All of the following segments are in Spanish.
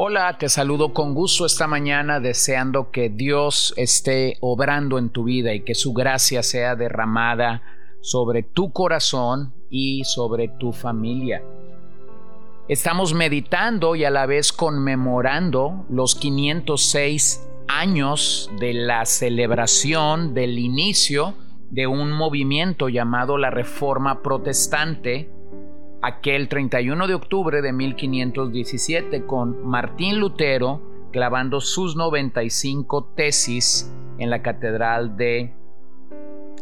Hola, te saludo con gusto esta mañana deseando que Dios esté obrando en tu vida y que su gracia sea derramada sobre tu corazón y sobre tu familia. Estamos meditando y a la vez conmemorando los 506 años de la celebración del inicio de un movimiento llamado la Reforma Protestante aquel 31 de octubre de 1517 con Martín Lutero clavando sus 95 tesis en la Catedral de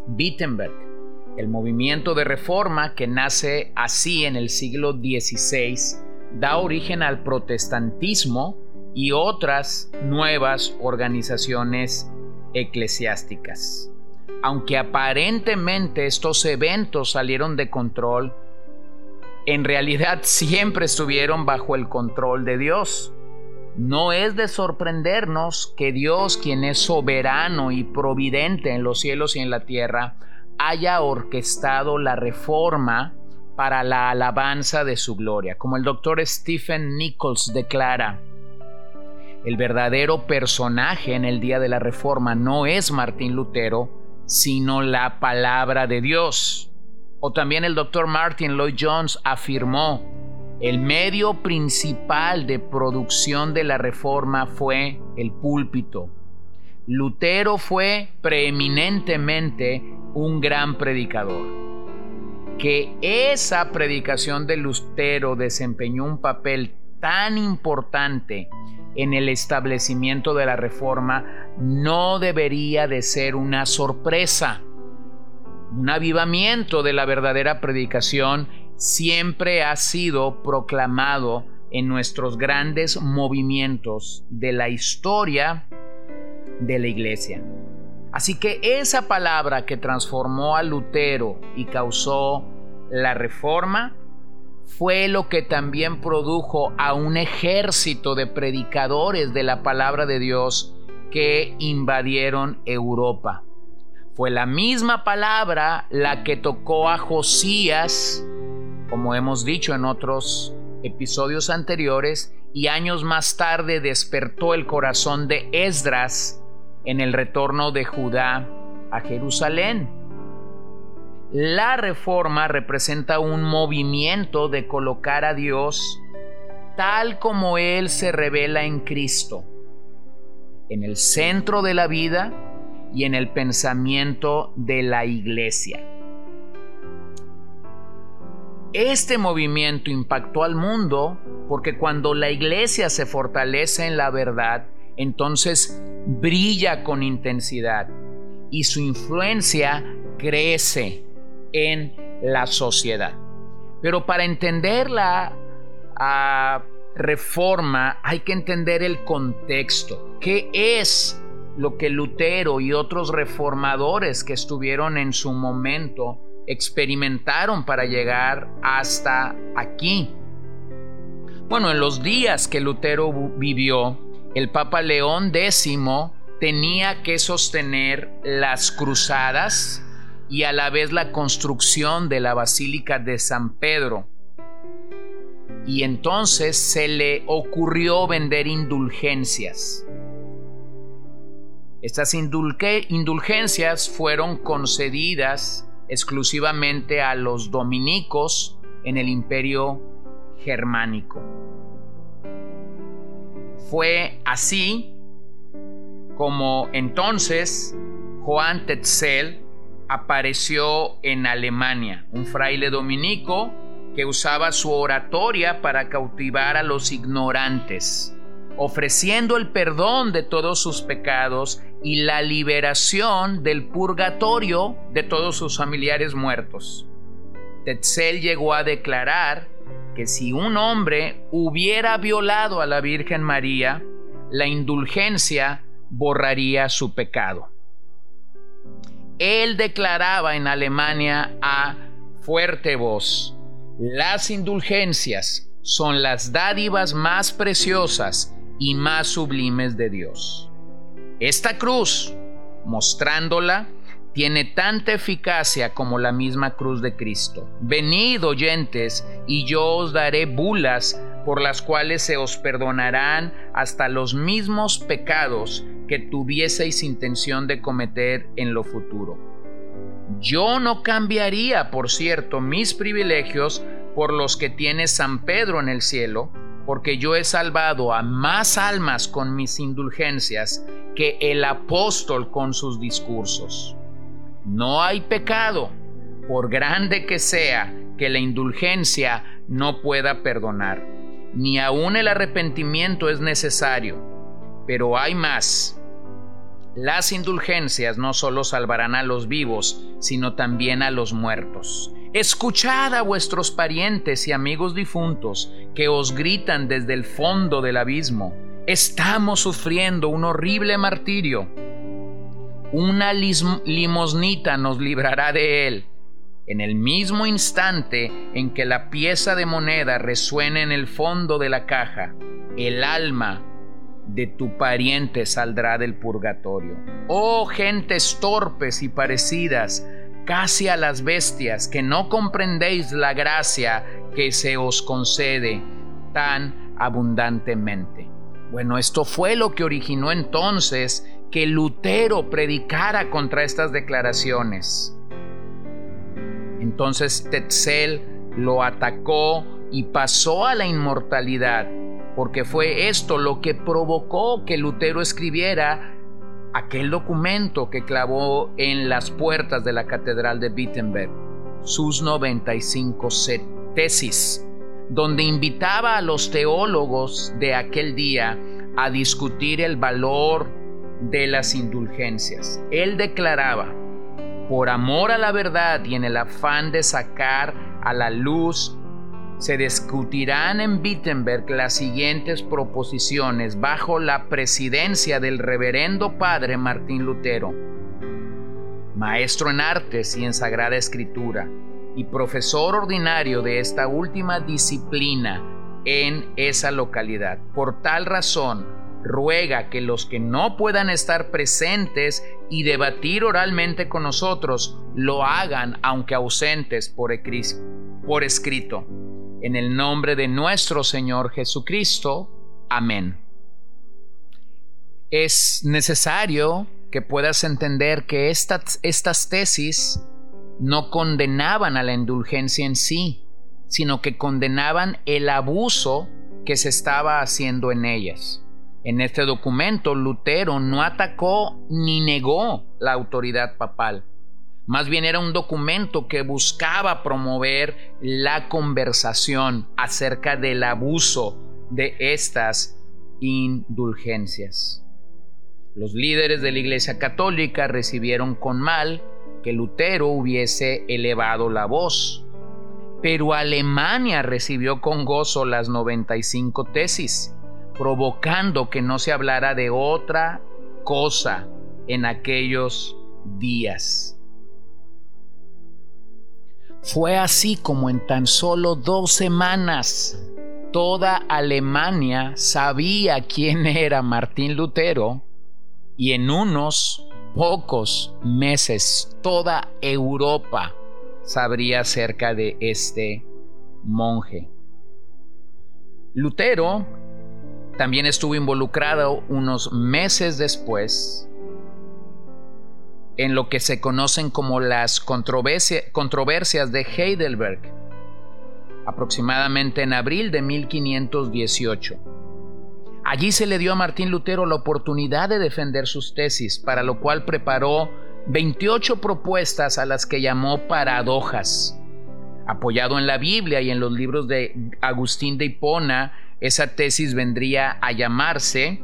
Wittenberg. El movimiento de reforma que nace así en el siglo XVI da origen al protestantismo y otras nuevas organizaciones eclesiásticas. Aunque aparentemente estos eventos salieron de control, en realidad siempre estuvieron bajo el control de Dios. No es de sorprendernos que Dios, quien es soberano y providente en los cielos y en la tierra, haya orquestado la reforma para la alabanza de su gloria. Como el doctor Stephen Nichols declara, el verdadero personaje en el día de la reforma no es Martín Lutero, sino la palabra de Dios. O también el doctor Martin Lloyd Jones afirmó, el medio principal de producción de la reforma fue el púlpito. Lutero fue preeminentemente un gran predicador. Que esa predicación de Lutero desempeñó un papel tan importante en el establecimiento de la reforma no debería de ser una sorpresa un avivamiento de la verdadera predicación siempre ha sido proclamado en nuestros grandes movimientos de la historia de la iglesia. Así que esa palabra que transformó a Lutero y causó la reforma fue lo que también produjo a un ejército de predicadores de la palabra de Dios que invadieron Europa. Fue la misma palabra la que tocó a Josías, como hemos dicho en otros episodios anteriores, y años más tarde despertó el corazón de Esdras en el retorno de Judá a Jerusalén. La reforma representa un movimiento de colocar a Dios tal como Él se revela en Cristo, en el centro de la vida y en el pensamiento de la iglesia. Este movimiento impactó al mundo porque cuando la iglesia se fortalece en la verdad, entonces brilla con intensidad y su influencia crece en la sociedad. Pero para entender la reforma hay que entender el contexto. ¿Qué es lo que Lutero y otros reformadores que estuvieron en su momento experimentaron para llegar hasta aquí. Bueno, en los días que Lutero vivió, el Papa León X tenía que sostener las cruzadas y a la vez la construcción de la Basílica de San Pedro. Y entonces se le ocurrió vender indulgencias. Estas indulgencias fueron concedidas exclusivamente a los dominicos en el imperio germánico. Fue así como entonces Juan Tetzel apareció en Alemania, un fraile dominico que usaba su oratoria para cautivar a los ignorantes ofreciendo el perdón de todos sus pecados y la liberación del purgatorio de todos sus familiares muertos. Tetzel llegó a declarar que si un hombre hubiera violado a la Virgen María, la indulgencia borraría su pecado. él declaraba en Alemania a fuerte voz, las indulgencias son las dádivas más preciosas y más sublimes de Dios. Esta cruz, mostrándola, tiene tanta eficacia como la misma cruz de Cristo. Venid oyentes, y yo os daré bulas por las cuales se os perdonarán hasta los mismos pecados que tuvieseis intención de cometer en lo futuro. Yo no cambiaría, por cierto, mis privilegios por los que tiene San Pedro en el cielo, porque yo he salvado a más almas con mis indulgencias que el apóstol con sus discursos. No hay pecado, por grande que sea, que la indulgencia no pueda perdonar ni aun el arrepentimiento es necesario. Pero hay más. Las indulgencias no solo salvarán a los vivos, sino también a los muertos. Escuchad a vuestros parientes y amigos difuntos que os gritan desde el fondo del abismo. Estamos sufriendo un horrible martirio. Una limosnita nos librará de él en el mismo instante en que la pieza de moneda resuene en el fondo de la caja, el alma de tu pariente saldrá del purgatorio. Oh gentes torpes y parecidas, casi a las bestias, que no comprendéis la gracia que se os concede tan abundantemente. Bueno, esto fue lo que originó entonces que Lutero predicara contra estas declaraciones. Entonces Tetzel lo atacó y pasó a la inmortalidad, porque fue esto lo que provocó que Lutero escribiera aquel documento que clavó en las puertas de la Catedral de Wittenberg, sus 95 tesis, donde invitaba a los teólogos de aquel día a discutir el valor de las indulgencias. Él declaraba, por amor a la verdad y en el afán de sacar a la luz, se discutirán en Wittenberg las siguientes proposiciones bajo la presidencia del reverendo padre Martín Lutero, maestro en artes y en sagrada escritura, y profesor ordinario de esta última disciplina en esa localidad. Por tal razón, ruega que los que no puedan estar presentes y debatir oralmente con nosotros lo hagan aunque ausentes por, por escrito. En el nombre de nuestro Señor Jesucristo. Amén. Es necesario que puedas entender que estas, tesis no condenaban a la indulgencia en sí, sino que condenaban el abuso que se estaba haciendo en ellas. En este documento, Lutero no atacó ni negó la autoridad papal. Más bien era un documento que buscaba promover la conversación acerca del abuso de estas indulgencias. Los líderes de la Iglesia Católica recibieron con mal que Lutero hubiese elevado la voz, pero Alemania recibió con gozo las 95 tesis provocando que no se hablara de otra cosa en aquellos días. Fue así como en tan solo dos semanas toda Alemania sabía quién era Martín Lutero y en unos pocos meses toda Europa sabría acerca de este monje. Lutero también estuvo involucrado unos meses después en lo que se conocen como las controversias de Heidelberg, aproximadamente en abril de 1518. Allí se le dio a Martín Lutero la oportunidad de defender sus tesis, para lo cual preparó 28 propuestas a las que llamó paradojas. Apoyado en la Biblia y en los libros de Agustín de Hipona, esa tesis vendría a llamarse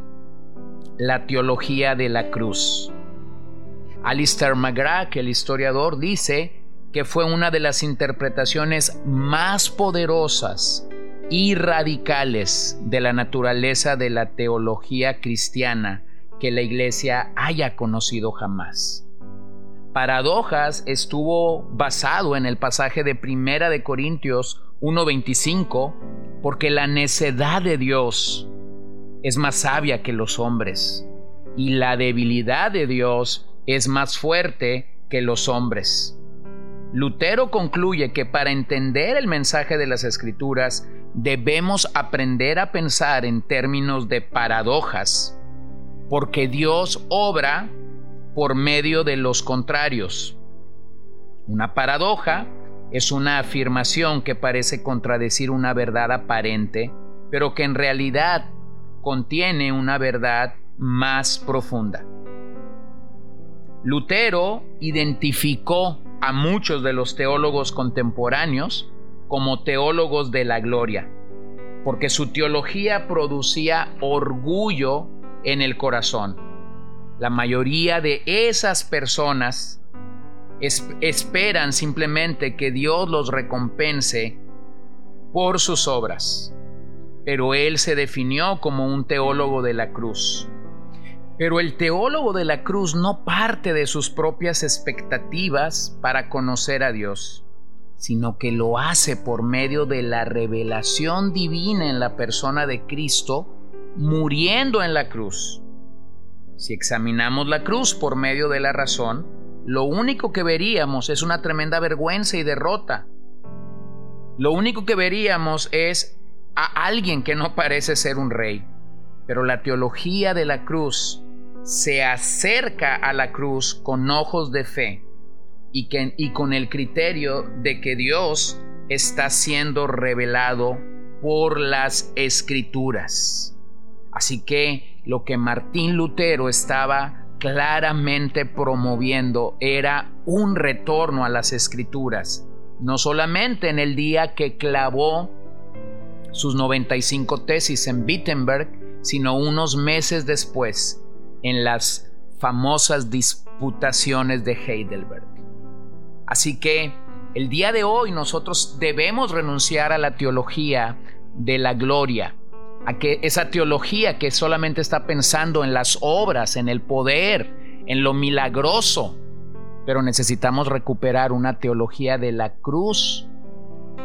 la teología de la cruz. Alistair McGrath, el historiador, dice que fue una de las interpretaciones más poderosas y radicales de la naturaleza de la teología cristiana que la Iglesia haya conocido jamás. paradojas estuvo basado en el pasaje de Primera de Corintios 1:25, porque la necedad de Dios es más sabia que los hombres y la debilidad de Dios es más fuerte que los hombres. Lutero concluye que para entender el mensaje de las escrituras debemos aprender a pensar en términos de paradojas, porque Dios obra por medio de los contrarios. Una paradoja es una afirmación que parece contradecir una verdad aparente, pero que en realidad contiene una verdad más profunda. Lutero identificó a muchos de los teólogos contemporáneos como teólogos de la gloria, porque su teología producía orgullo en el corazón. La mayoría de esas personas esperan simplemente que Dios los recompense por sus obras, pero él se definió como un teólogo de la cruz. Pero el teólogo de la cruz no parte de sus propias expectativas para conocer a Dios, sino que lo hace por medio de la revelación divina en la persona de Cristo, muriendo en la cruz. Si examinamos la cruz por medio de la razón, lo único que veríamos es una tremenda vergüenza y derrota. Lo único que veríamos es a alguien que no parece ser un rey. Pero la teología de la cruz se acerca a la cruz con ojos de fe y, con el criterio de que Dios está siendo revelado por las escrituras. Así que lo que Martín Lutero estaba claramente promoviendo era un retorno a las escrituras, no solamente en el día que clavó sus 95 tesis en Wittenberg, sino unos meses después, en las famosas disputaciones de Heidelberg. Así que el día de hoy nosotros debemos renunciar a la teología de la gloria, a que esa teología que solamente está pensando en las obras, en el poder, en lo milagroso, pero necesitamos recuperar una teología de la cruz,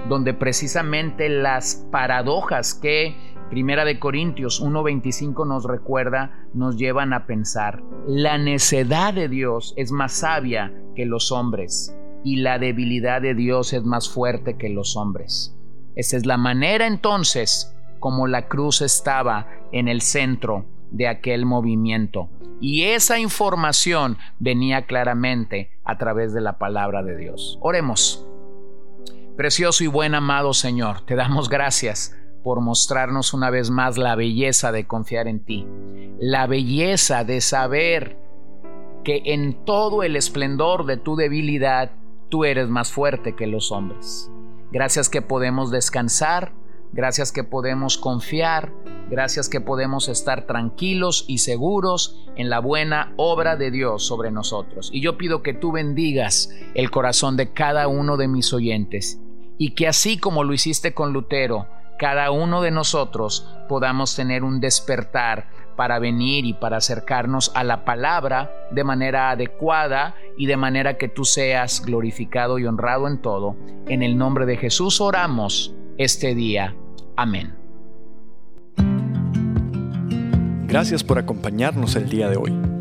donde precisamente las paradojas que Primera de Corintios 1:25 nos recuerda, nos llevan a pensar, la necedad de Dios es más sabia que los hombres y la debilidad de Dios es más fuerte que los hombres. Esa es la manera entonces como la cruz estaba en el centro de aquel movimiento. Y esa información venía claramente a través de la palabra de Dios. Oremos. Precioso y buen amado Señor, te damos gracias por mostrarnos una vez más la belleza de confiar en ti, la belleza de saber que en todo el esplendor de tu debilidad tú eres más fuerte que los hombres. Gracias que podemos descansar, gracias que podemos confiar, gracias que podemos estar tranquilos y seguros en la buena obra de Dios sobre nosotros. Y yo pido que tú bendigas el corazón de cada uno de mis oyentes y que así como lo hiciste con Lutero, cada uno de nosotros podamos tener un despertar para venir y para acercarnos a la palabra de manera adecuada y de manera que tú seas glorificado y honrado en todo. En el nombre de Jesús oramos este día. Amén. Gracias por acompañarnos el día de hoy.